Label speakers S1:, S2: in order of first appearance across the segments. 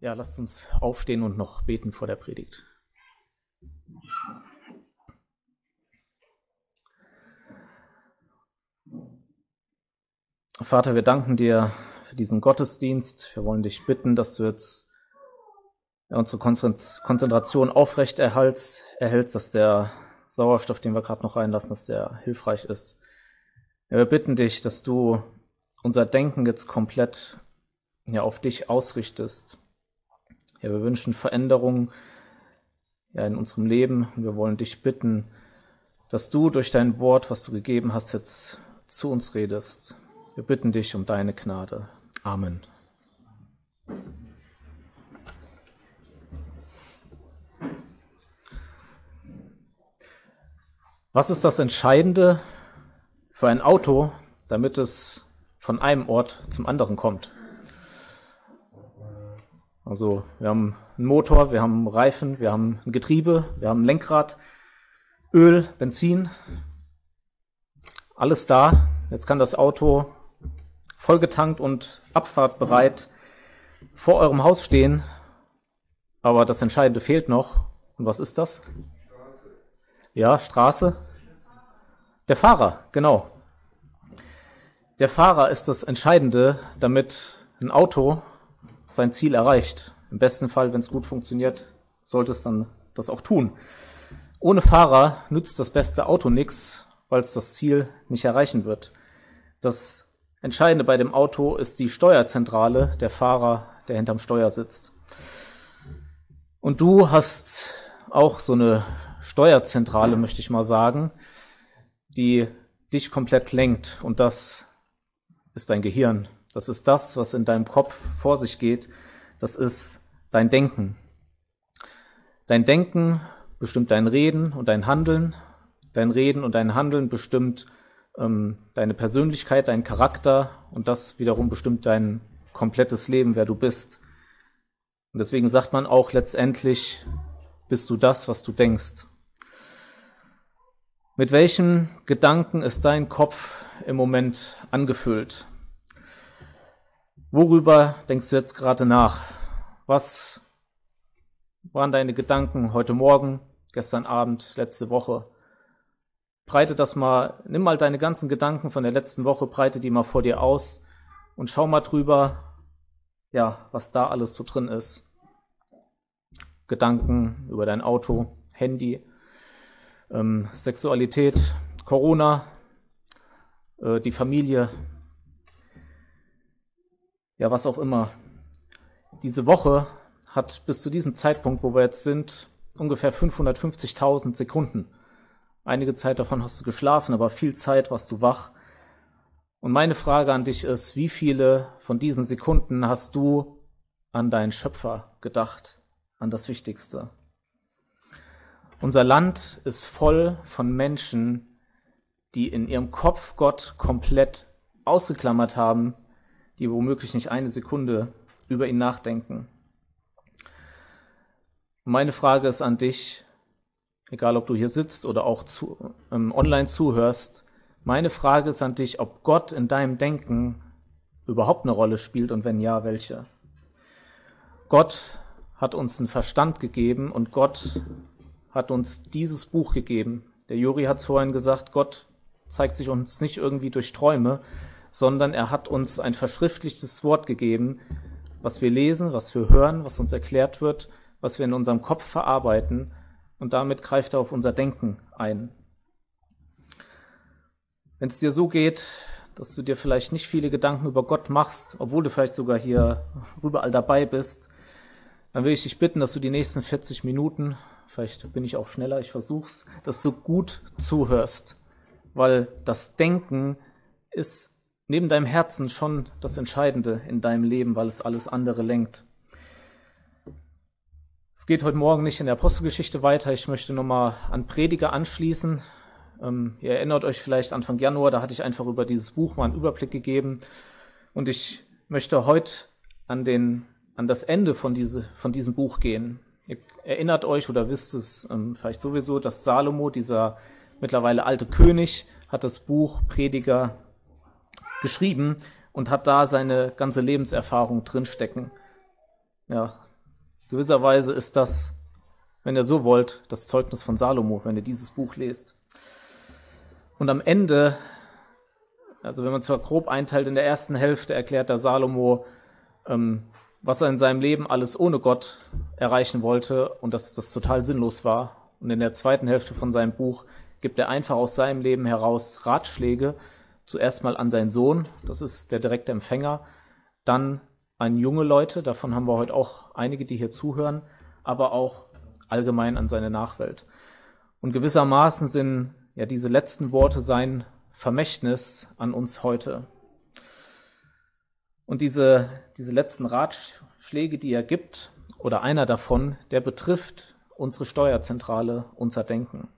S1: Ja, lasst uns aufstehen und noch beten vor der Predigt. Vater, wir danken dir für diesen Gottesdienst. Wir wollen dich bitten, dass du jetzt unsere Konzentration aufrecht erhältst, dass der Sauerstoff, den wir gerade noch reinlassen, dass der hilfreich ist. Wir bitten dich, dass du unser Denken jetzt komplett ja, auf dich ausrichtest. Ja, wir wünschen Veränderungen ja, in unserem Leben und wir wollen dich bitten, dass du durch dein Wort, was du gegeben hast, jetzt zu uns redest. Wir bitten dich um deine Gnade. Amen. Was ist das Entscheidende für ein Auto, damit es von einem Ort zum anderen kommt? Also wir haben einen Motor, wir haben Reifen, wir haben ein Getriebe, wir haben ein Lenkrad, Öl, Benzin, alles da. Jetzt kann das Auto vollgetankt und abfahrtbereit vor eurem Haus stehen. Aber das Entscheidende fehlt noch. Und was ist das? Ja, Straße. Der Fahrer, genau. Der Fahrer ist das Entscheidende, damit ein Auto sein Ziel erreicht. Im besten Fall, wenn es gut funktioniert, sollte es dann das auch tun. Ohne Fahrer nützt das beste Auto nichts, weil es das Ziel nicht erreichen wird. Das Entscheidende bei dem Auto ist die Steuerzentrale, der Fahrer, der hinterm Steuer sitzt. Und du hast auch so eine Steuerzentrale, möchte ich mal sagen, die dich komplett lenkt. Und das ist dein Gehirn. Das ist das, was in deinem Kopf vor sich geht. Das ist dein Denken. Dein Denken bestimmt dein Reden und dein Handeln. Dein Reden und dein Handeln bestimmt ähm, deine Persönlichkeit, dein Charakter und das wiederum bestimmt dein komplettes Leben, wer du bist. Und deswegen sagt man auch letztendlich, bist du das, was du denkst. Mit welchen Gedanken ist dein Kopf im Moment angefüllt? Worüber denkst du jetzt gerade nach? Was waren deine Gedanken heute Morgen, gestern Abend, letzte Woche? breite das mal, nimm mal deine ganzen Gedanken von der letzten Woche, breite die mal vor dir aus und schau mal drüber, ja, was da alles so drin ist. Gedanken über dein Auto, Handy, ähm, Sexualität, Corona, äh, die Familie, ja, was auch immer. Diese Woche hat bis zu diesem Zeitpunkt, wo wir jetzt sind, ungefähr 550.000 Sekunden. Einige Zeit davon hast du geschlafen, aber viel Zeit warst du wach. Und meine Frage an dich ist, wie viele von diesen Sekunden hast du an deinen Schöpfer gedacht, an das Wichtigste? Unser Land ist voll von Menschen, die in ihrem Kopf Gott komplett ausgeklammert haben, die womöglich nicht eine Sekunde über ihn nachdenken. meine Frage ist an dich, egal ob du hier sitzt oder auch zu, ähm, online zuhörst, meine Frage ist an dich, ob Gott in deinem Denken überhaupt eine Rolle spielt und wenn ja, welche. Gott hat uns einen Verstand gegeben und Gott hat uns dieses Buch gegeben. Der Juri hat es vorhin gesagt, Gott zeigt sich uns nicht irgendwie durch Träume, sondern er hat uns ein verschriftlichtes Wort gegeben, was wir lesen, was wir hören, was uns erklärt wird, was wir in unserem Kopf verarbeiten und damit greift er auf unser Denken ein. Wenn es dir so geht, dass du dir vielleicht nicht viele Gedanken über Gott machst, obwohl du vielleicht sogar hier überall dabei bist, dann will ich dich bitten, dass du die nächsten 40 Minuten, vielleicht bin ich auch schneller, ich versuch's, dass du gut zuhörst, weil das Denken ist neben deinem Herzen schon das Entscheidende in deinem Leben, weil es alles andere lenkt. Es geht heute Morgen nicht in der Apostelgeschichte weiter. Ich möchte nochmal an Prediger anschließen. Ähm, ihr erinnert euch vielleicht Anfang Januar, da hatte ich einfach über dieses Buch mal einen Überblick gegeben. Und ich möchte heute an, den, an das Ende von, diese, von diesem Buch gehen. Ihr erinnert euch oder wisst es ähm, vielleicht sowieso, dass Salomo, dieser mittlerweile alte König, hat das Buch Prediger geschrieben und hat da seine ganze Lebenserfahrung drinstecken. Ja, Gewisserweise ist das, wenn ihr so wollt, das Zeugnis von Salomo, wenn ihr dieses Buch lest. Und am Ende, also wenn man zwar grob einteilt, in der ersten Hälfte erklärt der Salomo, ähm, was er in seinem Leben alles ohne Gott erreichen wollte und dass das total sinnlos war. Und in der zweiten Hälfte von seinem Buch gibt er einfach aus seinem Leben heraus Ratschläge, zuerst mal an seinen Sohn, das ist der direkte Empfänger, dann an junge Leute, davon haben wir heute auch einige, die hier zuhören, aber auch allgemein an seine Nachwelt. Und gewissermaßen sind ja diese letzten Worte sein Vermächtnis an uns heute. Und diese, diese letzten Ratschläge, die er gibt, oder einer davon, der betrifft unsere Steuerzentrale, unser Denken.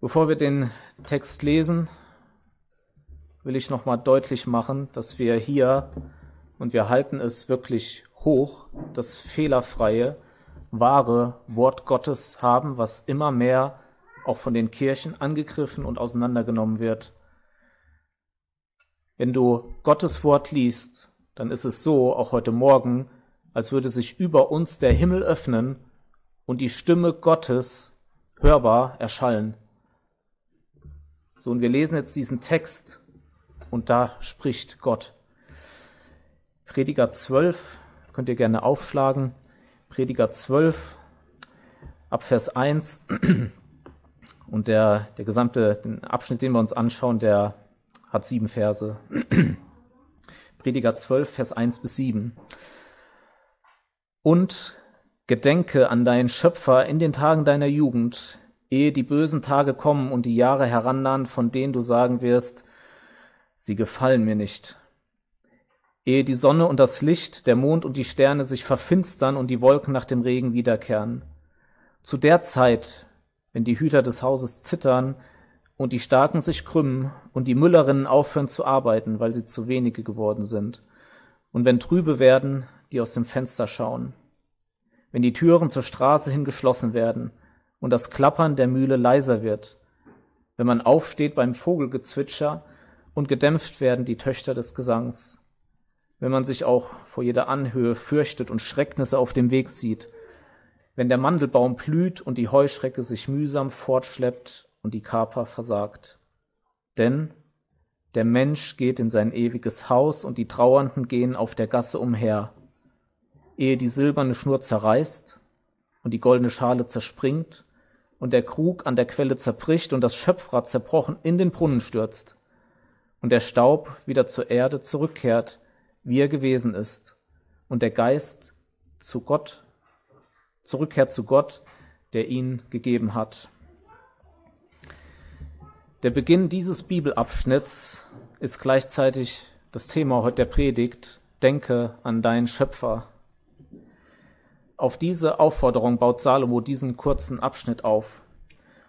S1: Bevor wir den Text lesen, will ich nochmal deutlich machen, dass wir hier, und wir halten es wirklich hoch, das fehlerfreie, wahre Wort Gottes haben, was immer mehr auch von den Kirchen angegriffen und auseinandergenommen wird. Wenn du Gottes Wort liest, dann ist es so, auch heute Morgen, als würde sich über uns der Himmel öffnen und die Stimme Gottes hörbar erschallen. So, und wir lesen jetzt diesen Text und da spricht Gott. Prediger 12, könnt ihr gerne aufschlagen. Prediger 12, ab Vers 1. Und der, der gesamte Abschnitt, den wir uns anschauen, der hat sieben Verse. Prediger 12, Vers 1 bis 7. Und gedenke an deinen Schöpfer in den Tagen deiner Jugend, ehe die bösen Tage kommen und die Jahre herannahen, von denen du sagen wirst, sie gefallen mir nicht. Ehe die Sonne und das Licht, der Mond und die Sterne sich verfinstern und die Wolken nach dem Regen wiederkehren. Zu der Zeit, wenn die Hüter des Hauses zittern und die Starken sich krümmen und die Müllerinnen aufhören zu arbeiten, weil sie zu wenige geworden sind, und wenn trübe werden, die aus dem Fenster schauen, wenn die Türen zur Straße hin geschlossen werden und das Klappern der Mühle leiser wird, wenn man aufsteht beim Vogelgezwitscher und gedämpft werden die Töchter des Gesangs. Wenn man sich auch vor jeder Anhöhe fürchtet und Schrecknisse auf dem Weg sieht, wenn der Mandelbaum blüht und die Heuschrecke sich mühsam fortschleppt und die Kaper versagt. Denn der Mensch geht in sein ewiges Haus und die Trauernden gehen auf der Gasse umher. Ehe die silberne Schnur zerreißt und die goldene Schale zerspringt und der Krug an der Quelle zerbricht und das Schöpfrad zerbrochen in den Brunnen stürzt, und der Staub wieder zur Erde zurückkehrt, wie er gewesen ist, und der Geist zu Gott, zurückkehrt zu Gott, der ihn gegeben hat. Der Beginn dieses Bibelabschnitts ist gleichzeitig das Thema heute der Predigt. Denke an deinen Schöpfer. Auf diese Aufforderung baut Salomo diesen kurzen Abschnitt auf.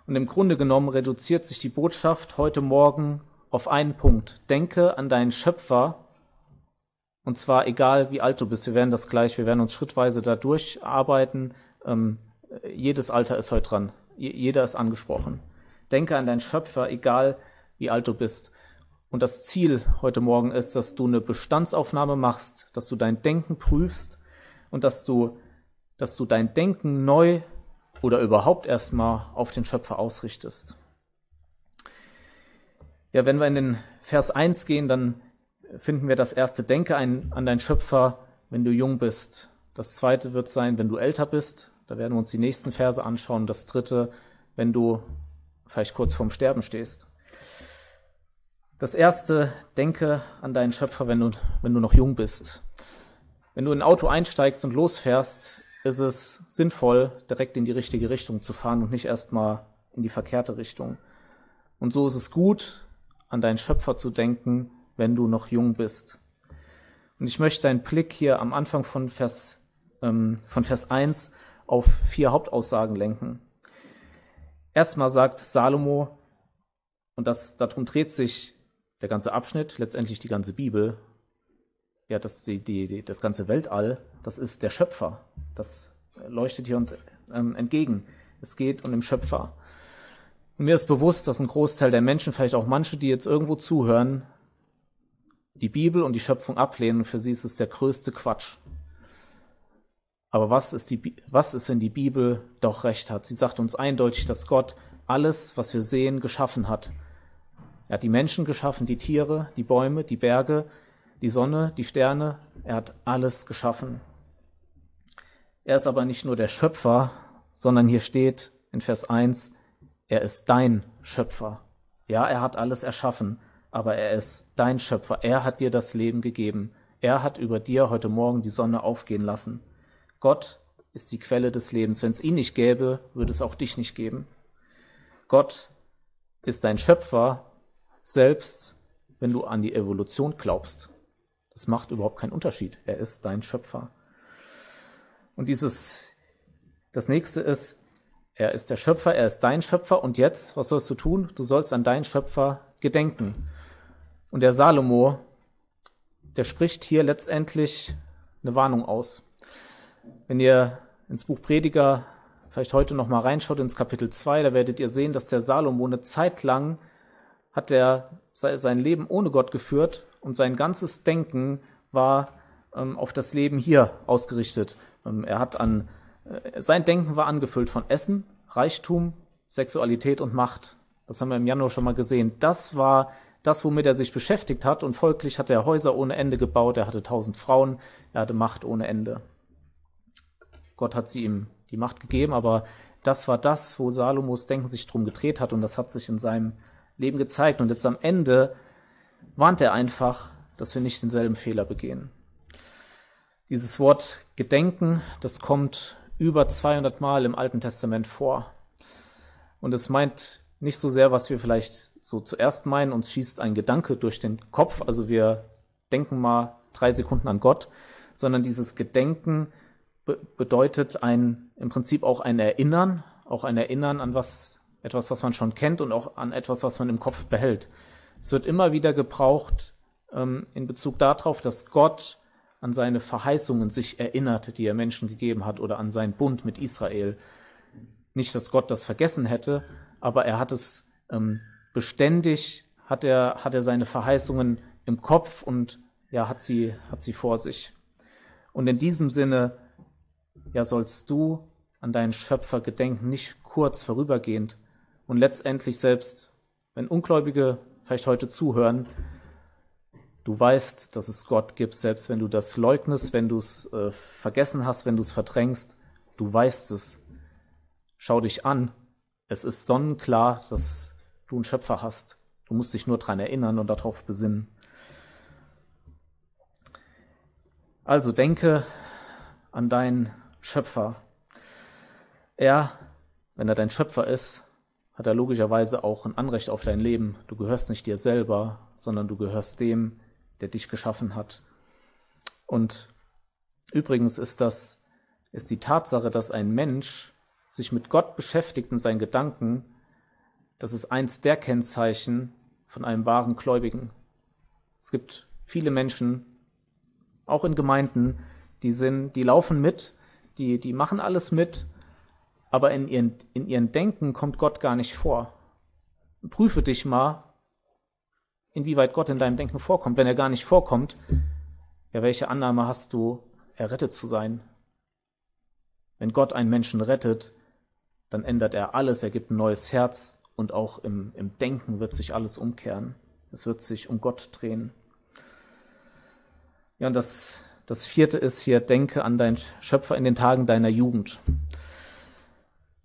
S1: Und im Grunde genommen reduziert sich die Botschaft heute Morgen auf einen Punkt. Denke an deinen Schöpfer, und zwar egal wie alt du bist. Wir werden das gleich, wir werden uns schrittweise da durcharbeiten. Ähm, jedes Alter ist heute dran. Jeder ist angesprochen. Denke an deinen Schöpfer, egal wie alt du bist. Und das Ziel heute Morgen ist, dass du eine Bestandsaufnahme machst, dass du dein Denken prüfst und dass du, dass du dein Denken neu oder überhaupt erstmal auf den Schöpfer ausrichtest. Ja, wenn wir in den Vers 1 gehen, dann finden wir das erste Denke an deinen Schöpfer, wenn du jung bist. Das zweite wird sein, wenn du älter bist. Da werden wir uns die nächsten Verse anschauen. Das dritte, wenn du vielleicht kurz vorm Sterben stehst. Das erste, denke an deinen Schöpfer, wenn du, wenn du noch jung bist. Wenn du in ein Auto einsteigst und losfährst, ist es sinnvoll, direkt in die richtige Richtung zu fahren und nicht erstmal in die verkehrte Richtung. Und so ist es gut, an deinen Schöpfer zu denken, wenn du noch jung bist. Und ich möchte deinen Blick hier am Anfang von Vers, ähm, von Vers 1 auf vier Hauptaussagen lenken. Erstmal sagt Salomo, und das, darum dreht sich der ganze Abschnitt, letztendlich die ganze Bibel, ja, das, die, die, die, das ganze Weltall, das ist der Schöpfer. Das leuchtet hier uns ähm, entgegen. Es geht um den Schöpfer. Und mir ist bewusst, dass ein Großteil der Menschen, vielleicht auch manche, die jetzt irgendwo zuhören, die Bibel und die Schöpfung ablehnen. Für sie ist es der größte Quatsch. Aber was ist, die, was ist, wenn die Bibel doch recht hat? Sie sagt uns eindeutig, dass Gott alles, was wir sehen, geschaffen hat. Er hat die Menschen geschaffen, die Tiere, die Bäume, die Berge, die Sonne, die Sterne. Er hat alles geschaffen. Er ist aber nicht nur der Schöpfer, sondern hier steht in Vers 1, er ist dein Schöpfer. Ja, er hat alles erschaffen, aber er ist dein Schöpfer. Er hat dir das Leben gegeben. Er hat über dir heute Morgen die Sonne aufgehen lassen. Gott ist die Quelle des Lebens. Wenn es ihn nicht gäbe, würde es auch dich nicht geben. Gott ist dein Schöpfer, selbst wenn du an die Evolution glaubst. Das macht überhaupt keinen Unterschied. Er ist dein Schöpfer. Und dieses, das nächste ist, er ist der Schöpfer, er ist dein Schöpfer. Und jetzt, was sollst du tun? Du sollst an deinen Schöpfer gedenken. Und der Salomo, der spricht hier letztendlich eine Warnung aus. Wenn ihr ins Buch Prediger vielleicht heute noch mal reinschaut ins Kapitel 2, da werdet ihr sehen, dass der Salomo eine Zeit lang hat er sein Leben ohne Gott geführt und sein ganzes Denken war ähm, auf das Leben hier ausgerichtet. Ähm, er hat an sein Denken war angefüllt von Essen, Reichtum, Sexualität und Macht. Das haben wir im Januar schon mal gesehen. Das war das, womit er sich beschäftigt hat und folglich hat er Häuser ohne Ende gebaut. Er hatte tausend Frauen, er hatte Macht ohne Ende. Gott hat sie ihm die Macht gegeben, aber das war das, wo Salomos Denken sich drum gedreht hat und das hat sich in seinem Leben gezeigt. Und jetzt am Ende warnt er einfach, dass wir nicht denselben Fehler begehen. Dieses Wort Gedenken, das kommt über 200 Mal im Alten Testament vor. Und es meint nicht so sehr, was wir vielleicht so zuerst meinen, uns schießt ein Gedanke durch den Kopf, also wir denken mal drei Sekunden an Gott, sondern dieses Gedenken be bedeutet ein, im Prinzip auch ein Erinnern, auch ein Erinnern an was, etwas, was man schon kennt und auch an etwas, was man im Kopf behält. Es wird immer wieder gebraucht ähm, in Bezug darauf, dass Gott an seine Verheißungen sich erinnert, die er Menschen gegeben hat, oder an seinen Bund mit Israel. Nicht, dass Gott das vergessen hätte, aber er hat es ähm, beständig, hat er, hat er seine Verheißungen im Kopf und ja, hat sie, hat sie vor sich. Und in diesem Sinne ja sollst du an deinen Schöpfer gedenken, nicht kurz vorübergehend und letztendlich selbst, wenn Ungläubige vielleicht heute zuhören, du weißt, dass es Gott gibt, selbst wenn du das leugnest, wenn du es äh, vergessen hast, wenn du es verdrängst, du weißt es. Schau dich an. Es ist sonnenklar, dass du einen Schöpfer hast. Du musst dich nur daran erinnern und darauf besinnen. Also denke an deinen Schöpfer. Er, wenn er dein Schöpfer ist, hat er logischerweise auch ein Anrecht auf dein Leben. Du gehörst nicht dir selber, sondern du gehörst dem, der dich geschaffen hat. Und übrigens ist das, ist die Tatsache, dass ein Mensch sich mit Gott beschäftigt in seinen Gedanken, das ist eins der Kennzeichen von einem wahren Gläubigen. Es gibt viele Menschen, auch in Gemeinden, die sind, die laufen mit, die, die machen alles mit, aber in ihren, in ihren Denken kommt Gott gar nicht vor. Prüfe dich mal, inwieweit Gott in deinem Denken vorkommt. Wenn er gar nicht vorkommt, ja, welche Annahme hast du, errettet zu sein? Wenn Gott einen Menschen rettet, dann ändert er alles, er gibt ein neues Herz und auch im, im Denken wird sich alles umkehren. Es wird sich um Gott drehen. Ja, und das das vierte ist hier, denke an deinen Schöpfer in den Tagen deiner Jugend.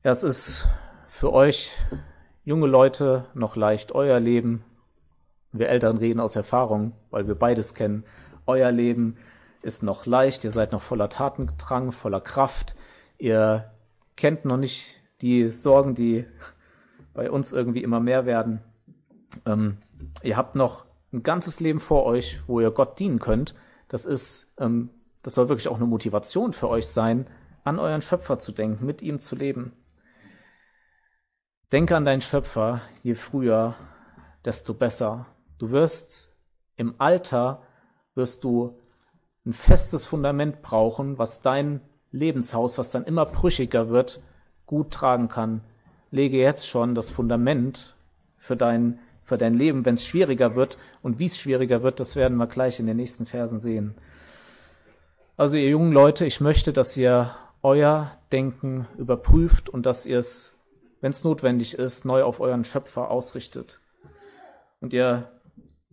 S1: Ja, es ist für euch junge Leute noch leicht, euer Leben. Wir Eltern reden aus Erfahrung, weil wir beides kennen. Euer Leben ist noch leicht, ihr seid noch voller Tatendrang, voller Kraft. Ihr kennt noch nicht die Sorgen, die bei uns irgendwie immer mehr werden. Ähm, ihr habt noch ein ganzes Leben vor euch, wo ihr Gott dienen könnt das ist, ähm, das soll wirklich auch eine Motivation für euch sein, an euren Schöpfer zu denken, mit ihm zu leben. Denke an deinen Schöpfer, je früher, desto besser. Du wirst im Alter, wirst du ein festes Fundament brauchen, was dein Lebenshaus, was dann immer brüchiger wird, gut tragen kann. Lege jetzt schon das Fundament für dein für dein Leben, wenn es schwieriger wird. Und wie es schwieriger wird, das werden wir gleich in den nächsten Versen sehen. Also ihr jungen Leute, ich möchte, dass ihr euer Denken überprüft und dass ihr es, wenn es notwendig ist, neu auf euren Schöpfer ausrichtet. Und ihr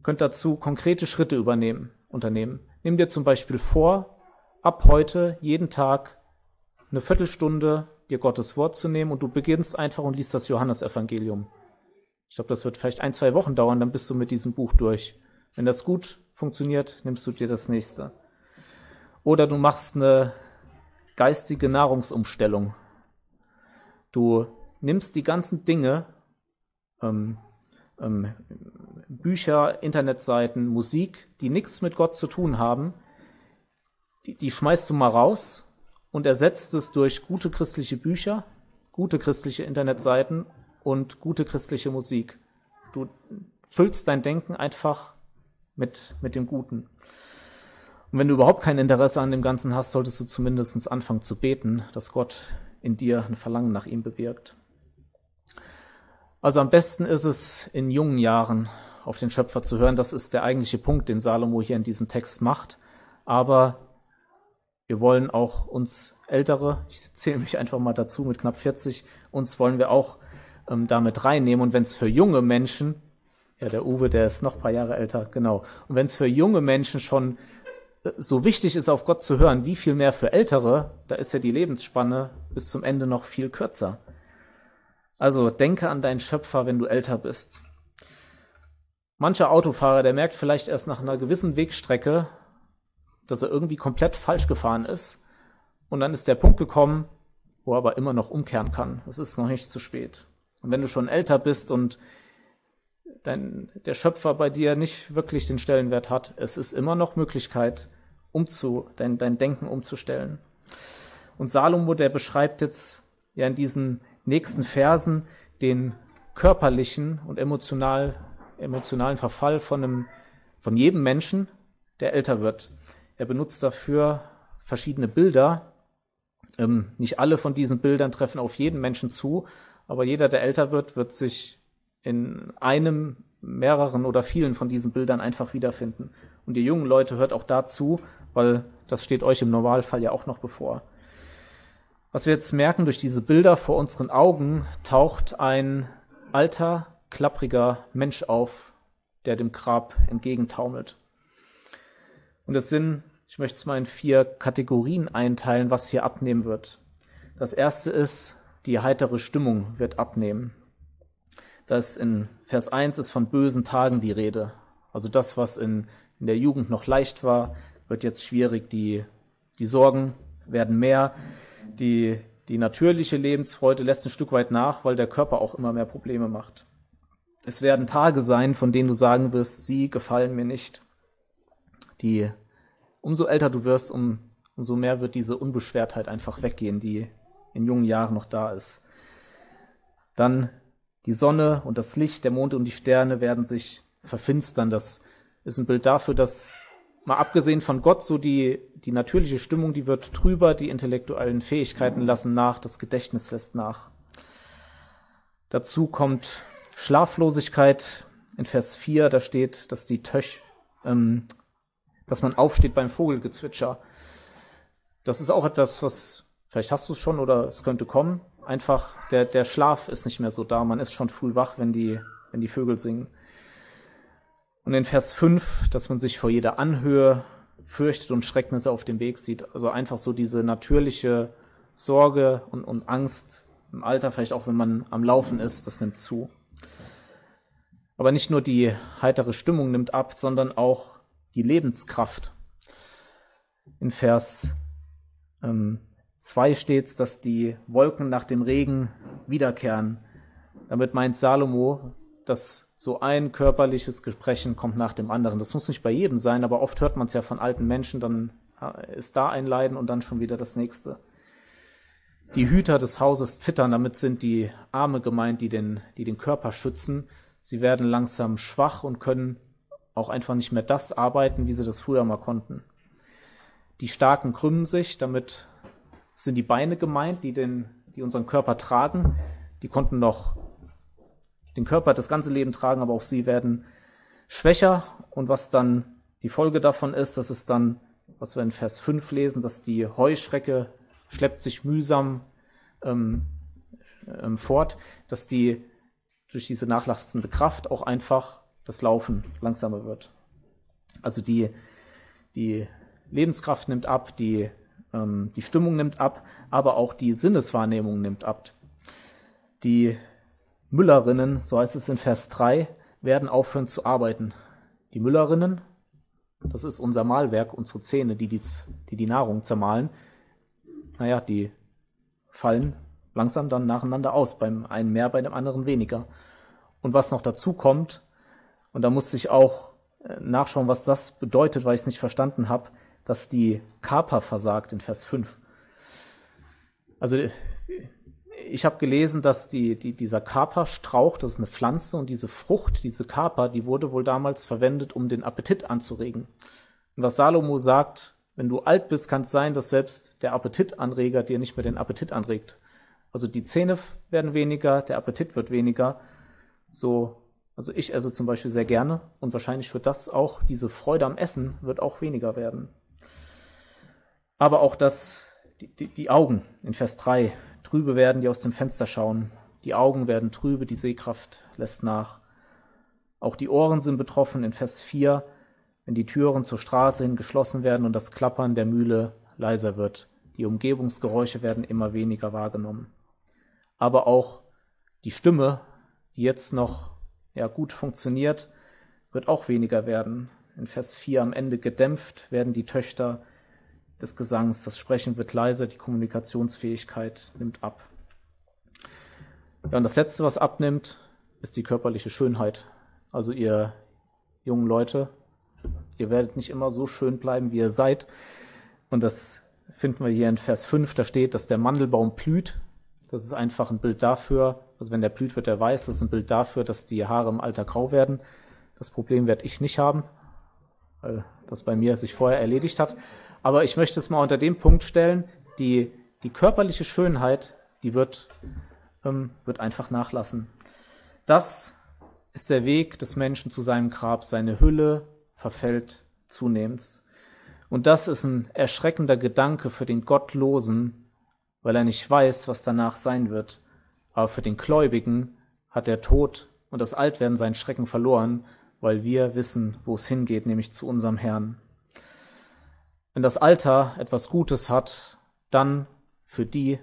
S1: könnt dazu konkrete Schritte übernehmen, unternehmen. Nimm dir zum Beispiel vor, ab heute jeden Tag eine Viertelstunde dir Gottes Wort zu nehmen und du beginnst einfach und liest das Johannesevangelium. Ich glaube, das wird vielleicht ein, zwei Wochen dauern, dann bist du mit diesem Buch durch. Wenn das gut funktioniert, nimmst du dir das nächste. Oder du machst eine geistige Nahrungsumstellung. Du nimmst die ganzen Dinge, ähm, ähm, Bücher, Internetseiten, Musik, die nichts mit Gott zu tun haben, die, die schmeißt du mal raus und ersetzt es durch gute christliche Bücher, gute christliche Internetseiten und gute christliche Musik. Du füllst dein Denken einfach mit, mit dem Guten. Und wenn du überhaupt kein Interesse an dem Ganzen hast, solltest du zumindest anfangen zu beten, dass Gott in dir ein Verlangen nach ihm bewirkt. Also am besten ist es in jungen Jahren auf den Schöpfer zu hören. Das ist der eigentliche Punkt, den Salomo hier in diesem Text macht. Aber wir wollen auch uns Ältere, ich zähle mich einfach mal dazu mit knapp 40, uns wollen wir auch ähm, damit reinnehmen. Und wenn es für junge Menschen, ja, der Uwe, der ist noch ein paar Jahre älter, genau. Und wenn es für junge Menschen schon äh, so wichtig ist, auf Gott zu hören, wie viel mehr für Ältere, da ist ja die Lebensspanne bis zum Ende noch viel kürzer. Also denke an deinen Schöpfer, wenn du älter bist. Mancher Autofahrer, der merkt vielleicht erst nach einer gewissen Wegstrecke, dass er irgendwie komplett falsch gefahren ist. Und dann ist der Punkt gekommen, wo er aber immer noch umkehren kann. Es ist noch nicht zu spät. Und wenn du schon älter bist und dein, der Schöpfer bei dir nicht wirklich den Stellenwert hat, es ist immer noch Möglichkeit, umzu, dein, dein Denken umzustellen. Und Salomo, der beschreibt jetzt ja in diesen nächsten Versen den körperlichen und emotional, emotionalen Verfall von einem, von jedem Menschen, der älter wird. Er benutzt dafür verschiedene Bilder. Ähm, nicht alle von diesen Bildern treffen auf jeden Menschen zu, aber jeder, der älter wird, wird sich in einem, mehreren oder vielen von diesen Bildern einfach wiederfinden. Und die jungen Leute hört auch dazu, weil das steht euch im Normalfall ja auch noch bevor. Was wir jetzt merken, durch diese Bilder vor unseren Augen taucht ein alter, klappriger Mensch auf, der dem Grab entgegentaumelt. Und es sind, ich möchte es mal in vier Kategorien einteilen, was hier abnehmen wird. Das erste ist, die heitere Stimmung wird abnehmen. Das in Vers 1 ist von bösen Tagen die Rede. Also das, was in, in der Jugend noch leicht war, wird jetzt schwierig. Die, die Sorgen werden mehr. Die, die natürliche Lebensfreude lässt ein Stück weit nach, weil der Körper auch immer mehr Probleme macht. Es werden Tage sein, von denen du sagen wirst, sie gefallen mir nicht die, umso älter du wirst, um, umso mehr wird diese Unbeschwertheit einfach weggehen, die in jungen Jahren noch da ist. Dann die Sonne und das Licht, der Mond und die Sterne werden sich verfinstern. Das ist ein Bild dafür, dass mal abgesehen von Gott so die, die natürliche Stimmung, die wird trüber, die intellektuellen Fähigkeiten lassen nach, das Gedächtnis lässt nach. Dazu kommt Schlaflosigkeit. In Vers 4, da steht, dass die Töch, ähm, dass man aufsteht beim Vogelgezwitscher. Das ist auch etwas, was, vielleicht hast du es schon oder es könnte kommen. Einfach, der, der Schlaf ist nicht mehr so da. Man ist schon früh wach, wenn die, wenn die Vögel singen. Und in Vers 5, dass man sich vor jeder Anhöhe fürchtet und Schrecknisse auf dem Weg sieht. Also einfach so diese natürliche Sorge und, und Angst im Alter, vielleicht auch wenn man am Laufen ist, das nimmt zu. Aber nicht nur die heitere Stimmung nimmt ab, sondern auch die Lebenskraft. In Vers ähm, 2 steht dass die Wolken nach dem Regen wiederkehren. Damit meint Salomo, dass so ein körperliches Gesprächen kommt nach dem anderen. Das muss nicht bei jedem sein, aber oft hört man es ja von alten Menschen, dann ist da ein Leiden und dann schon wieder das nächste. Die Hüter des Hauses zittern, damit sind die Arme gemeint, die den, die den Körper schützen. Sie werden langsam schwach und können auch einfach nicht mehr das arbeiten, wie sie das früher mal konnten. Die Starken krümmen sich, damit sind die Beine gemeint, die, den, die unseren Körper tragen. Die konnten noch den Körper das ganze Leben tragen, aber auch sie werden schwächer. Und was dann die Folge davon ist, dass es dann was wir in Vers 5 lesen, dass die Heuschrecke schleppt sich mühsam ähm, ähm, fort, dass die durch diese nachlastende Kraft auch einfach das Laufen langsamer wird. Also die, die Lebenskraft nimmt ab, die, ähm, die Stimmung nimmt ab, aber auch die Sinneswahrnehmung nimmt ab. Die Müllerinnen, so heißt es in Vers 3, werden aufhören zu arbeiten. Die Müllerinnen, das ist unser Mahlwerk, unsere Zähne, die die, die, die Nahrung zermahlen, naja, die fallen langsam dann nacheinander aus, beim einen mehr, bei dem anderen weniger. Und was noch dazu kommt, und da musste ich auch äh, nachschauen, was das bedeutet, weil ich es nicht verstanden habe, dass die Kaper versagt in Vers 5. Also ich habe gelesen, dass die, die, dieser Kaperstrauch, das ist eine Pflanze und diese Frucht, diese Kaper, die wurde wohl damals verwendet, um den Appetit anzuregen. Und was Salomo sagt, wenn du alt bist, kann es sein, dass selbst der Appetitanreger dir nicht mehr den Appetit anregt. Also die Zähne werden weniger, der Appetit wird weniger. So, also ich esse zum Beispiel sehr gerne und wahrscheinlich wird das auch, diese Freude am Essen wird auch weniger werden. Aber auch das, die, die, die Augen in Vers 3, trübe werden, die aus dem Fenster schauen. Die Augen werden trübe, die Sehkraft lässt nach. Auch die Ohren sind betroffen in Vers 4, wenn die Türen zur Straße hin geschlossen werden und das Klappern der Mühle leiser wird. Die Umgebungsgeräusche werden immer weniger wahrgenommen aber auch die Stimme, die jetzt noch ja, gut funktioniert, wird auch weniger werden. In Vers 4 am Ende gedämpft werden die Töchter des Gesangs, das Sprechen wird leiser, die Kommunikationsfähigkeit nimmt ab. Ja, und das Letzte, was abnimmt, ist die körperliche Schönheit. Also ihr jungen Leute, ihr werdet nicht immer so schön bleiben, wie ihr seid. Und das finden wir hier in Vers 5, da steht, dass der Mandelbaum blüht, das ist einfach ein Bild dafür, also wenn der blüht, wird er weiß. Das ist ein Bild dafür, dass die Haare im Alter grau werden. Das Problem werde ich nicht haben, weil das bei mir sich vorher erledigt hat. Aber ich möchte es mal unter dem Punkt stellen, die, die körperliche Schönheit, die wird, ähm, wird einfach nachlassen. Das ist der Weg des Menschen zu seinem Grab. Seine Hülle verfällt zunehmend. Und das ist ein erschreckender Gedanke für den Gottlosen, weil er nicht weiß, was danach sein wird. Aber für den Gläubigen hat der Tod und das Altwerden seinen Schrecken verloren, weil wir wissen, wo es hingeht, nämlich zu unserem Herrn. Wenn das Alter etwas Gutes hat, dann für die,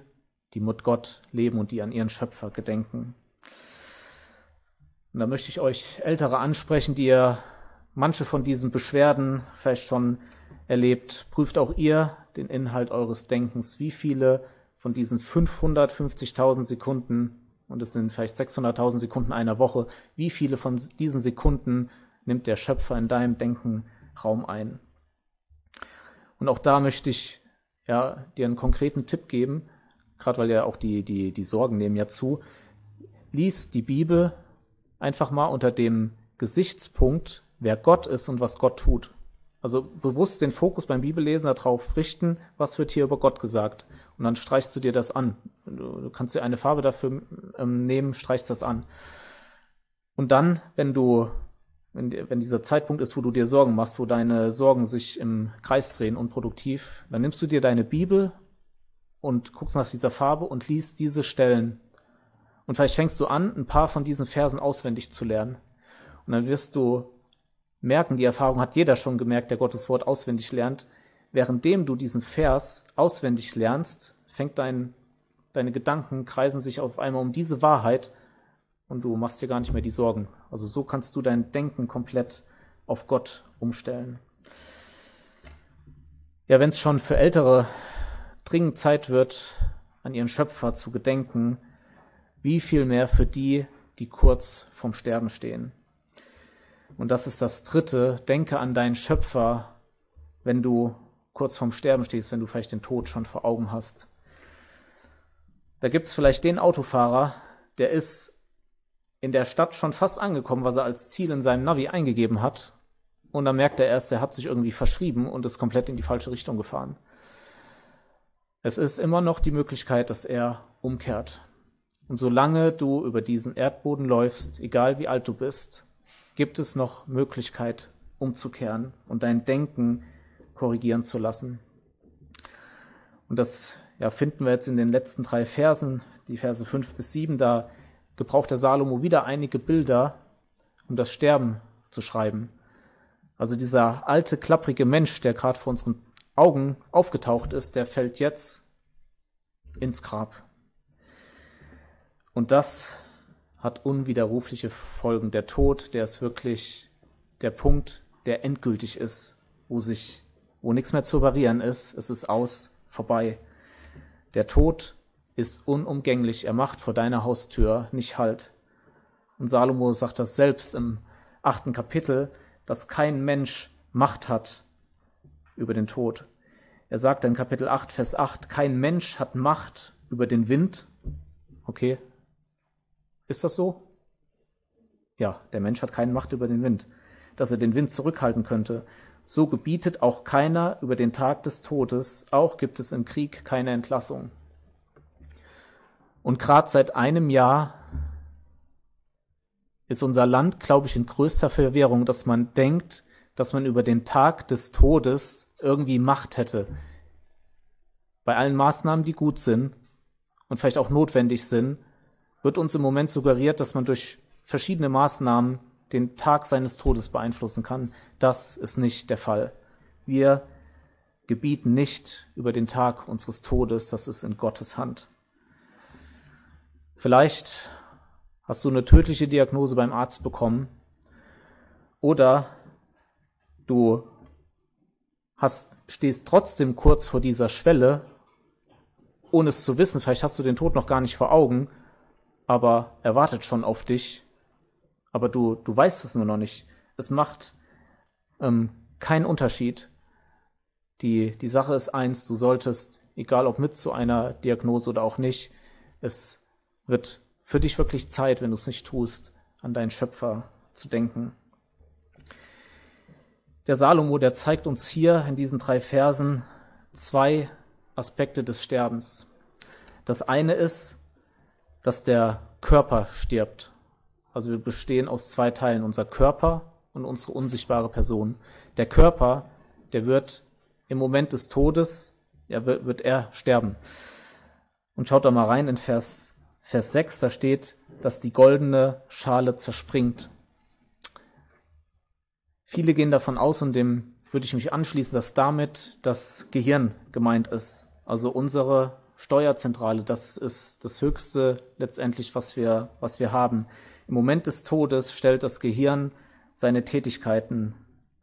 S1: die mit Gott leben und die an ihren Schöpfer gedenken. Und da möchte ich euch Ältere ansprechen, die ihr manche von diesen Beschwerden vielleicht schon erlebt. Prüft auch ihr den Inhalt eures Denkens. Wie viele von diesen 550.000 Sekunden, und es sind vielleicht 600.000 Sekunden einer Woche, wie viele von diesen Sekunden nimmt der Schöpfer in deinem Denken Raum ein? Und auch da möchte ich ja, dir einen konkreten Tipp geben, gerade weil ja auch die, die, die Sorgen nehmen ja zu. Lies die Bibel einfach mal unter dem Gesichtspunkt, wer Gott ist und was Gott tut. Also bewusst den Fokus beim Bibellesen darauf richten, was wird hier über Gott gesagt. Und dann streichst du dir das an. Du, kannst dir eine Farbe dafür ähm, nehmen, streichst das an. Und dann, wenn du, wenn, wenn dieser Zeitpunkt ist, wo du dir Sorgen machst, wo deine Sorgen sich im Kreis drehen, unproduktiv, dann nimmst du dir deine Bibel und guckst nach dieser Farbe und liest diese Stellen. Und vielleicht fängst du an, ein paar von diesen Versen auswendig zu lernen. Und dann wirst du merken, die Erfahrung hat jeder schon gemerkt, der Gottes Wort auswendig lernt. Währenddem du diesen Vers auswendig lernst, fängt dein, deine Gedanken kreisen sich auf einmal um diese Wahrheit und du machst dir gar nicht mehr die Sorgen. Also so kannst du dein Denken komplett auf Gott umstellen. Ja, wenn es schon für Ältere dringend Zeit wird, an ihren Schöpfer zu gedenken, wie viel mehr für die, die kurz vorm Sterben stehen. Und das ist das Dritte. Denke an deinen Schöpfer, wenn du kurz vorm Sterben stehst, wenn du vielleicht den Tod schon vor Augen hast. Da gibt's vielleicht den Autofahrer, der ist in der Stadt schon fast angekommen, was er als Ziel in seinem Navi eingegeben hat. Und dann merkt er erst, er hat sich irgendwie verschrieben und ist komplett in die falsche Richtung gefahren. Es ist immer noch die Möglichkeit, dass er umkehrt. Und solange du über diesen Erdboden läufst, egal wie alt du bist, gibt es noch Möglichkeit umzukehren und dein Denken korrigieren zu lassen. Und das ja, finden wir jetzt in den letzten drei Versen, die Verse 5 bis 7, da gebraucht der Salomo wieder einige Bilder, um das Sterben zu schreiben. Also dieser alte, klapprige Mensch, der gerade vor unseren Augen aufgetaucht ist, der fällt jetzt ins Grab. Und das hat unwiderrufliche Folgen. Der Tod, der ist wirklich der Punkt, der endgültig ist, wo sich, wo nichts mehr zu variieren ist. Es ist aus, vorbei. Der Tod ist unumgänglich. Er macht vor deiner Haustür nicht Halt. Und Salomo sagt das selbst im achten Kapitel, dass kein Mensch Macht hat über den Tod. Er sagt in Kapitel 8, Vers 8, kein Mensch hat Macht über den Wind. Okay. Ist das so? Ja, der Mensch hat keine Macht über den Wind. Dass er den Wind zurückhalten könnte. So gebietet auch keiner über den Tag des Todes. Auch gibt es im Krieg keine Entlassung. Und gerade seit einem Jahr ist unser Land, glaube ich, in größter Verwirrung, dass man denkt, dass man über den Tag des Todes irgendwie Macht hätte. Bei allen Maßnahmen, die gut sind und vielleicht auch notwendig sind, wird uns im Moment suggeriert, dass man durch verschiedene Maßnahmen den Tag seines Todes beeinflussen kann. Das ist nicht der Fall. Wir gebieten nicht über den Tag unseres Todes, das ist in Gottes Hand. Vielleicht hast du eine tödliche Diagnose beim Arzt bekommen oder du hast, stehst trotzdem kurz vor dieser Schwelle, ohne es zu wissen. Vielleicht hast du den Tod noch gar nicht vor Augen, aber er wartet schon auf dich. Aber du, du weißt es nur noch nicht. Es macht ähm, keinen Unterschied. Die, die Sache ist eins, du solltest, egal ob mit zu einer Diagnose oder auch nicht, es wird für dich wirklich Zeit, wenn du es nicht tust, an deinen Schöpfer zu denken. Der Salomo, der zeigt uns hier in diesen drei Versen zwei Aspekte des Sterbens. Das eine ist, dass der Körper stirbt. Also wir bestehen aus zwei Teilen, unser Körper und unsere unsichtbare Person. Der Körper, der wird im Moment des Todes, ja, wird, wird er sterben. Und schaut da mal rein in Vers Vers 6, da steht, dass die goldene Schale zerspringt. Viele gehen davon aus, und dem würde ich mich anschließen, dass damit das Gehirn gemeint ist. Also unsere Steuerzentrale, das ist das Höchste letztendlich, was wir, was wir haben. Im Moment des Todes stellt das Gehirn seine Tätigkeiten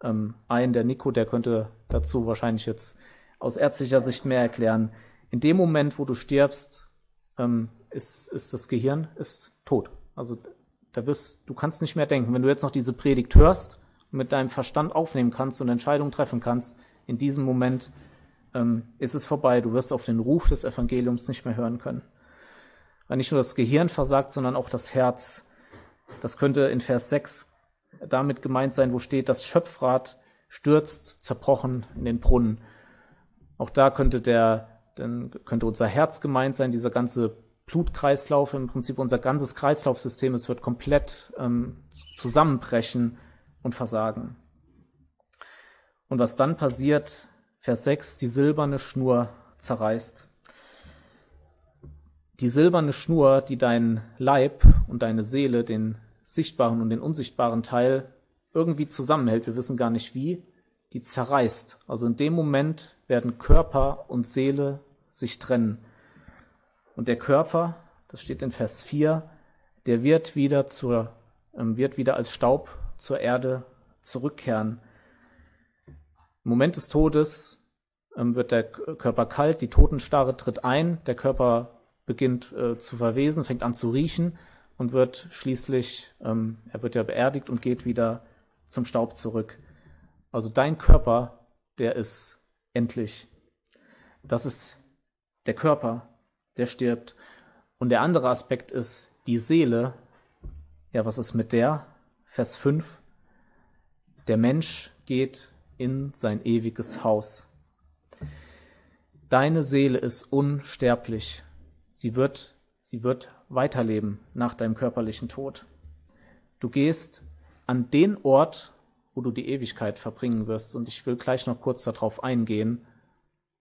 S1: ähm, ein. Der Nico, der könnte dazu wahrscheinlich jetzt aus ärztlicher Sicht mehr erklären. In dem Moment, wo du stirbst, ähm, ist, ist das Gehirn ist tot. Also da wirst, du kannst nicht mehr denken. Wenn du jetzt noch diese Predigt hörst und mit deinem Verstand aufnehmen kannst und Entscheidungen treffen kannst, in diesem Moment ähm, ist es vorbei. Du wirst auf den Ruf des Evangeliums nicht mehr hören können. Weil nicht nur das Gehirn versagt, sondern auch das Herz. Das könnte in Vers 6 damit gemeint sein, wo steht, das Schöpfrad stürzt zerbrochen in den Brunnen. Auch da könnte der, dann könnte unser Herz gemeint sein, dieser ganze Blutkreislauf, im Prinzip unser ganzes Kreislaufsystem, es wird komplett ähm, zusammenbrechen und versagen. Und was dann passiert, Vers 6, die silberne Schnur zerreißt. Die silberne Schnur, die deinen Leib und deine Seele, den sichtbaren und den unsichtbaren Teil irgendwie zusammenhält, wir wissen gar nicht wie, die zerreißt. Also in dem Moment werden Körper und Seele sich trennen. Und der Körper, das steht in Vers 4, der wird wieder zur, ähm, wird wieder als Staub zur Erde zurückkehren. Im Moment des Todes ähm, wird der Körper kalt, die Totenstarre tritt ein, der Körper beginnt äh, zu verwesen, fängt an zu riechen und wird schließlich, ähm, er wird ja beerdigt und geht wieder zum Staub zurück. Also dein Körper, der ist endlich. Das ist der Körper, der stirbt. Und der andere Aspekt ist die Seele. Ja, was ist mit der? Vers 5. Der Mensch geht in sein ewiges Haus. Deine Seele ist unsterblich. Sie wird, sie wird weiterleben nach deinem körperlichen Tod. Du gehst an den Ort, wo du die Ewigkeit verbringen wirst. Und ich will gleich noch kurz darauf eingehen,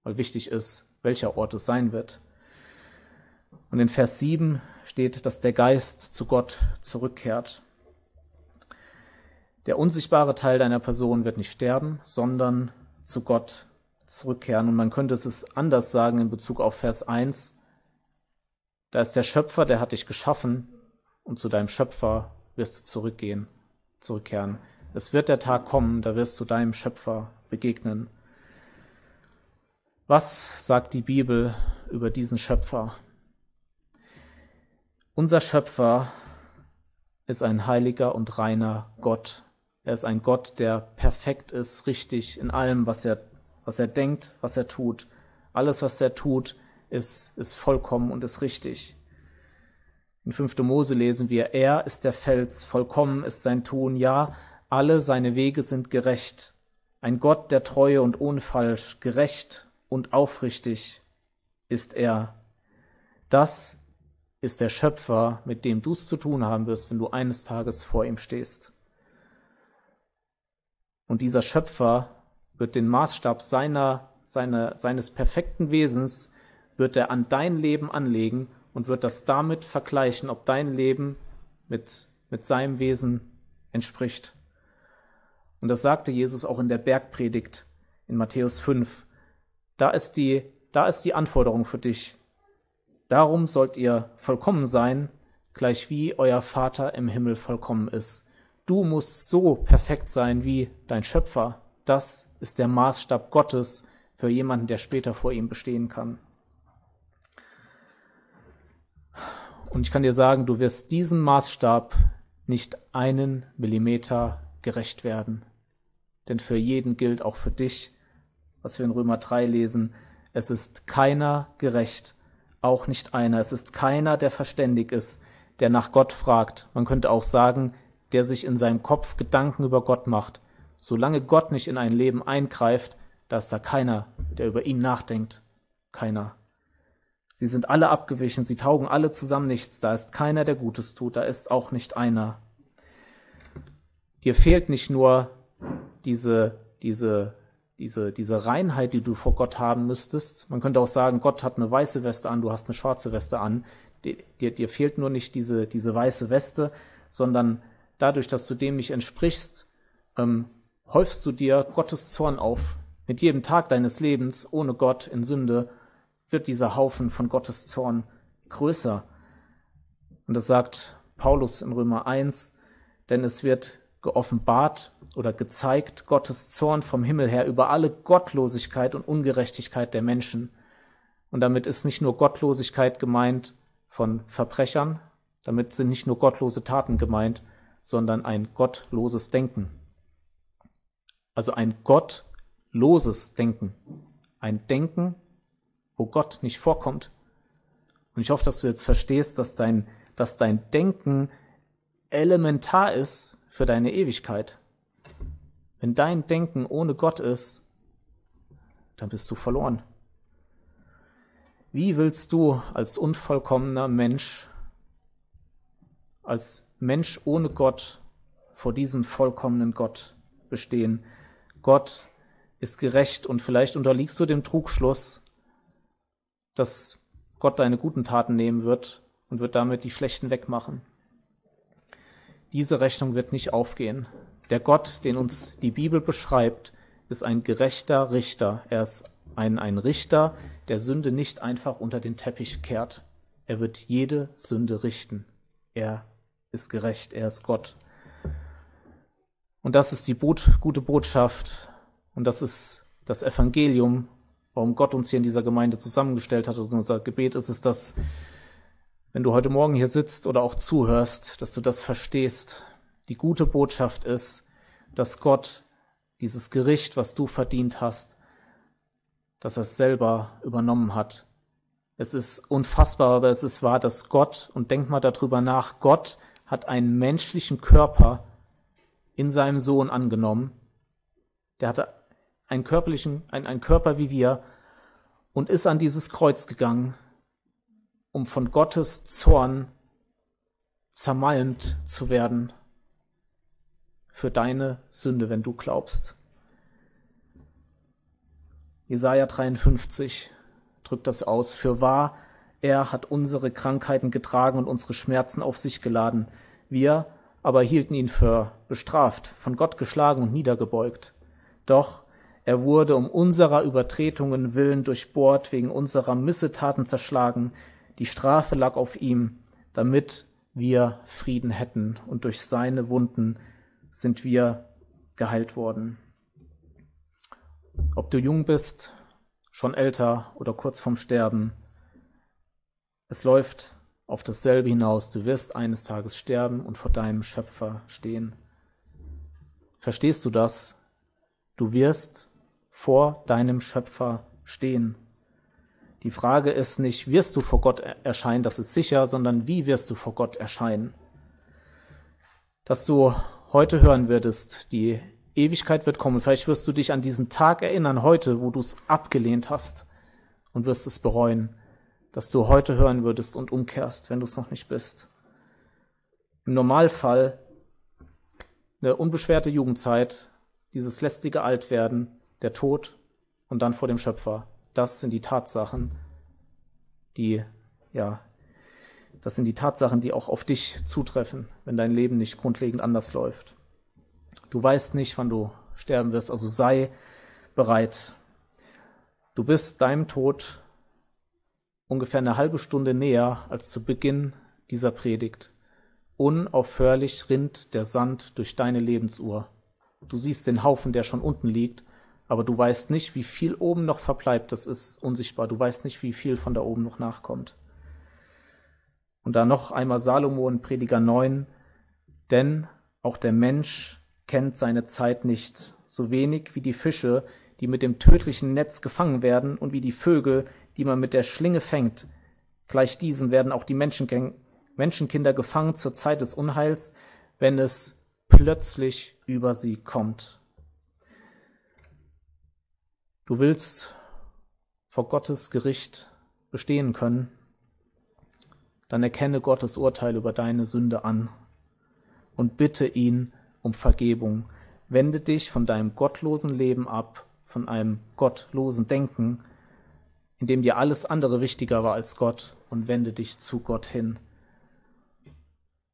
S1: weil wichtig ist, welcher Ort es sein wird. Und in Vers 7 steht, dass der Geist zu Gott zurückkehrt. Der unsichtbare Teil deiner Person wird nicht sterben, sondern zu Gott zurückkehren. Und man könnte es anders sagen in Bezug auf Vers 1. Da ist der Schöpfer, der hat dich geschaffen und zu deinem Schöpfer wirst du zurückgehen, zurückkehren. Es wird der Tag kommen, da wirst du deinem Schöpfer begegnen. Was sagt die Bibel über diesen Schöpfer? Unser Schöpfer ist ein heiliger und reiner Gott. Er ist ein Gott, der perfekt ist, richtig in allem, was er, was er denkt, was er tut. Alles, was er tut, ist, ist vollkommen und ist richtig. In 5. Mose lesen wir, er ist der Fels, vollkommen ist sein Tun, ja, alle seine Wege sind gerecht. Ein Gott der Treue und ohne Falsch, gerecht und aufrichtig ist er. Das ist der Schöpfer, mit dem du es zu tun haben wirst, wenn du eines Tages vor ihm stehst. Und dieser Schöpfer wird den Maßstab seiner, seiner, seines perfekten Wesens, wird er an dein Leben anlegen und wird das damit vergleichen, ob dein Leben mit, mit seinem Wesen entspricht. Und das sagte Jesus auch in der Bergpredigt in Matthäus 5. Da ist die, da ist die Anforderung für dich. Darum sollt ihr vollkommen sein, gleich wie euer Vater im Himmel vollkommen ist. Du musst so perfekt sein wie dein Schöpfer. Das ist der Maßstab Gottes für jemanden, der später vor ihm bestehen kann. Und ich kann dir sagen, du wirst diesem Maßstab nicht einen Millimeter gerecht werden. Denn für jeden gilt auch für dich, was wir in Römer 3 lesen, es ist keiner gerecht, auch nicht einer. Es ist keiner, der verständig ist, der nach Gott fragt. Man könnte auch sagen, der sich in seinem Kopf Gedanken über Gott macht. Solange Gott nicht in ein Leben eingreift, da ist da keiner, der über ihn nachdenkt. Keiner. Sie sind alle abgewichen, sie taugen alle zusammen nichts. Da ist keiner, der Gutes tut, da ist auch nicht einer. Dir fehlt nicht nur diese, diese diese, diese Reinheit, die du vor Gott haben müsstest. Man könnte auch sagen, Gott hat eine weiße Weste an, du hast eine schwarze Weste an. Dir, dir fehlt nur nicht diese, diese weiße Weste, sondern dadurch, dass du dem nicht entsprichst, ähm, häufst du dir Gottes Zorn auf. Mit jedem Tag deines Lebens ohne Gott in Sünde wird dieser Haufen von Gottes Zorn größer. Und das sagt Paulus in Römer 1, denn es wird geoffenbart oder gezeigt Gottes Zorn vom Himmel her über alle Gottlosigkeit und Ungerechtigkeit der Menschen. Und damit ist nicht nur Gottlosigkeit gemeint von Verbrechern, damit sind nicht nur gottlose Taten gemeint, sondern ein gottloses Denken. Also ein gottloses Denken. Ein Denken, wo Gott nicht vorkommt. Und ich hoffe, dass du jetzt verstehst, dass dein, dass dein Denken elementar ist für deine Ewigkeit. Wenn dein Denken ohne Gott ist, dann bist du verloren. Wie willst du als unvollkommener Mensch, als Mensch ohne Gott vor diesem vollkommenen Gott bestehen? Gott ist gerecht und vielleicht unterliegst du dem Trugschluss, dass Gott deine guten Taten nehmen wird und wird damit die schlechten wegmachen. Diese Rechnung wird nicht aufgehen. Der Gott, den uns die Bibel beschreibt, ist ein gerechter Richter. Er ist ein, ein Richter, der Sünde nicht einfach unter den Teppich kehrt. Er wird jede Sünde richten. Er ist gerecht, er ist Gott. Und das ist die Boot, gute Botschaft und das ist das Evangelium, warum Gott uns hier in dieser Gemeinde zusammengestellt hat. Und unser Gebet ist es, dass wenn du heute Morgen hier sitzt oder auch zuhörst, dass du das verstehst. Die gute Botschaft ist, dass Gott dieses Gericht, was du verdient hast, dass er es selber übernommen hat. Es ist unfassbar, aber es ist wahr, dass Gott, und denk mal darüber nach, Gott hat einen menschlichen Körper in seinem Sohn angenommen. Der hatte einen körperlichen, einen, einen Körper wie wir und ist an dieses Kreuz gegangen um von Gottes Zorn zermalmt zu werden. für deine Sünde, wenn du glaubst. Jesaja 53 drückt das aus. Für wahr, er hat unsere Krankheiten getragen und unsere Schmerzen auf sich geladen. Wir aber hielten ihn für bestraft, von Gott geschlagen und niedergebeugt. Doch er wurde um unserer Übertretungen willen durchbohrt, wegen unserer Missetaten zerschlagen. Die Strafe lag auf ihm, damit wir Frieden hätten, und durch seine Wunden sind wir geheilt worden. Ob du jung bist, schon älter oder kurz vorm Sterben, es läuft auf dasselbe hinaus. Du wirst eines Tages sterben und vor deinem Schöpfer stehen. Verstehst du das? Du wirst vor deinem Schöpfer stehen. Die Frage ist nicht, wirst du vor Gott erscheinen, das ist sicher, sondern wie wirst du vor Gott erscheinen? Dass du heute hören würdest, die Ewigkeit wird kommen. Vielleicht wirst du dich an diesen Tag erinnern, heute, wo du es abgelehnt hast und wirst es bereuen, dass du heute hören würdest und umkehrst, wenn du es noch nicht bist. Im Normalfall eine unbeschwerte Jugendzeit, dieses lästige Altwerden, der Tod und dann vor dem Schöpfer. Das sind die Tatsachen, die, ja, das sind die Tatsachen, die auch auf dich zutreffen, wenn dein Leben nicht grundlegend anders läuft. Du weißt nicht, wann du sterben wirst, also sei bereit. Du bist deinem Tod ungefähr eine halbe Stunde näher als zu Beginn dieser Predigt. Unaufhörlich rinnt der Sand durch deine Lebensuhr. Du siehst den Haufen, der schon unten liegt, aber du weißt nicht, wie viel oben noch verbleibt, das ist unsichtbar. Du weißt nicht, wie viel von da oben noch nachkommt. Und dann noch einmal Salomo in Prediger 9, denn auch der Mensch kennt seine Zeit nicht, so wenig wie die Fische, die mit dem tödlichen Netz gefangen werden und wie die Vögel, die man mit der Schlinge fängt. Gleich diesen werden auch die Menschenkinder gefangen zur Zeit des Unheils, wenn es plötzlich über sie kommt. Du willst vor Gottes Gericht bestehen können, dann erkenne Gottes Urteil über deine Sünde an und bitte ihn um Vergebung. Wende dich von deinem gottlosen Leben ab, von einem gottlosen Denken, in dem dir alles andere wichtiger war als Gott, und wende dich zu Gott hin.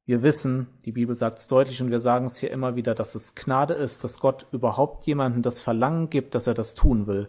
S1: Wir wissen, die Bibel sagt es deutlich und wir sagen es hier immer wieder, dass es Gnade ist, dass Gott überhaupt jemandem das Verlangen gibt, dass er das tun will.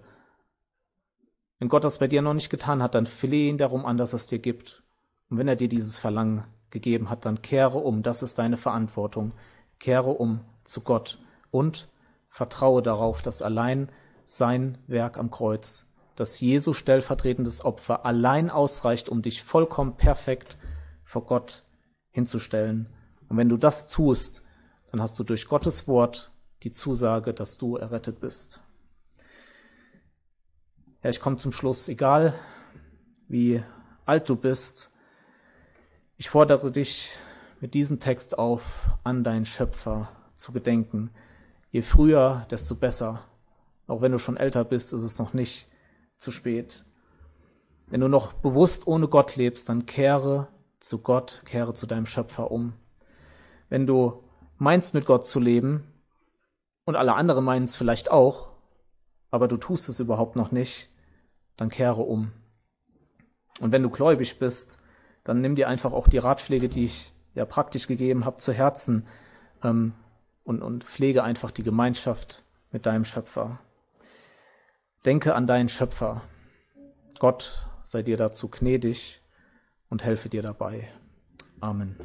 S1: Wenn Gott das bei dir noch nicht getan hat, dann flehe ihn darum an, dass es dir gibt. Und wenn er dir dieses Verlangen gegeben hat, dann kehre um. Das ist deine Verantwortung. Kehre um zu Gott und vertraue darauf, dass allein sein Werk am Kreuz, dass Jesu stellvertretendes Opfer allein ausreicht, um dich vollkommen perfekt vor Gott hinzustellen. Und wenn du das tust, dann hast du durch Gottes Wort die Zusage, dass du errettet bist. Ja, ich komme zum Schluss. Egal wie alt du bist, ich fordere dich mit diesem Text auf, an deinen Schöpfer zu gedenken. Je früher, desto besser. Auch wenn du schon älter bist, ist es noch nicht zu spät. Wenn du noch bewusst ohne Gott lebst, dann kehre zu Gott, kehre zu deinem Schöpfer um. Wenn du meinst, mit Gott zu leben, und alle anderen meinen es vielleicht auch, aber du tust es überhaupt noch nicht, dann kehre um. Und wenn du gläubig bist, dann nimm dir einfach auch die Ratschläge, die ich ja praktisch gegeben habe, zu Herzen ähm, und, und pflege einfach die Gemeinschaft mit deinem Schöpfer. Denke an deinen Schöpfer. Gott sei dir dazu gnädig und helfe dir dabei. Amen.